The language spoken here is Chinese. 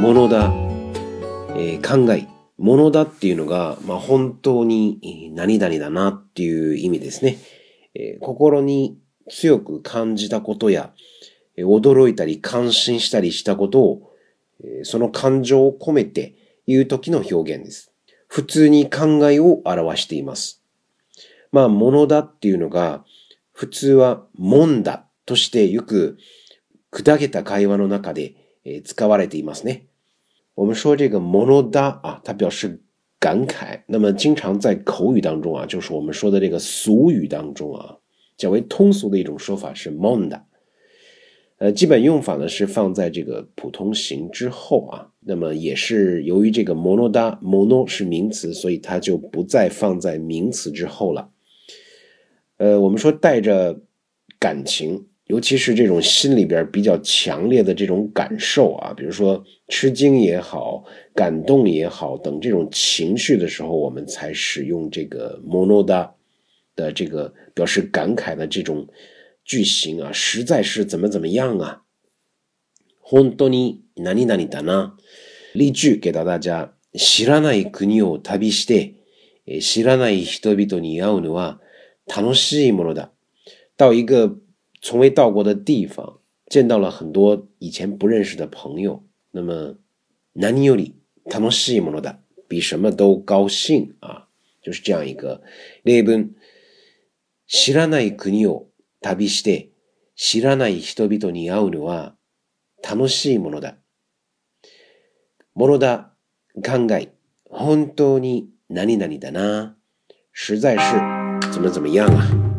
ものだ、えー、考え、ものだっていうのが、まあ、本当に何々だなっていう意味ですね。えー、心に強く感じたことや、驚いたり感心したりしたことを、その感情を込めて言う時の表現です。普通に考えを表しています。まあ、ものだっていうのが、普通はもんだとしてよく砕けた会話の中で诶，スカワレディマスね。我们说这个モノダ啊，它表示感慨。那么经常在口语当中啊，就是我们说的这个俗语当中啊，较为通俗的一种说法是モノダ。呃，基本用法呢是放在这个普通形之后啊。那么也是由于这个モノダモノ是名词，所以它就不再放在名词之后了。呃，我们说带着感情。尤其是这种心里边比较强烈的这种感受啊，比如说吃惊也好、感动也好等这种情绪的时候，我们才使用这个 mono 的的这个表示感慨的这种句型啊，实在是怎么怎么样啊。本当に何々だな。例句给どだじ知らない国を旅して、知らない人々に会うのは楽しいものだ。到一个从未到过的地方，见到了很多以前不认识的朋友。那么，难能有礼，它能吸引摩洛比什么都高兴啊！就是这样一个日文。知らない国を旅して、知らない人々に会うのは楽しいものだ。ものだ考え、本当に何々だな，实在是怎么怎么样啊！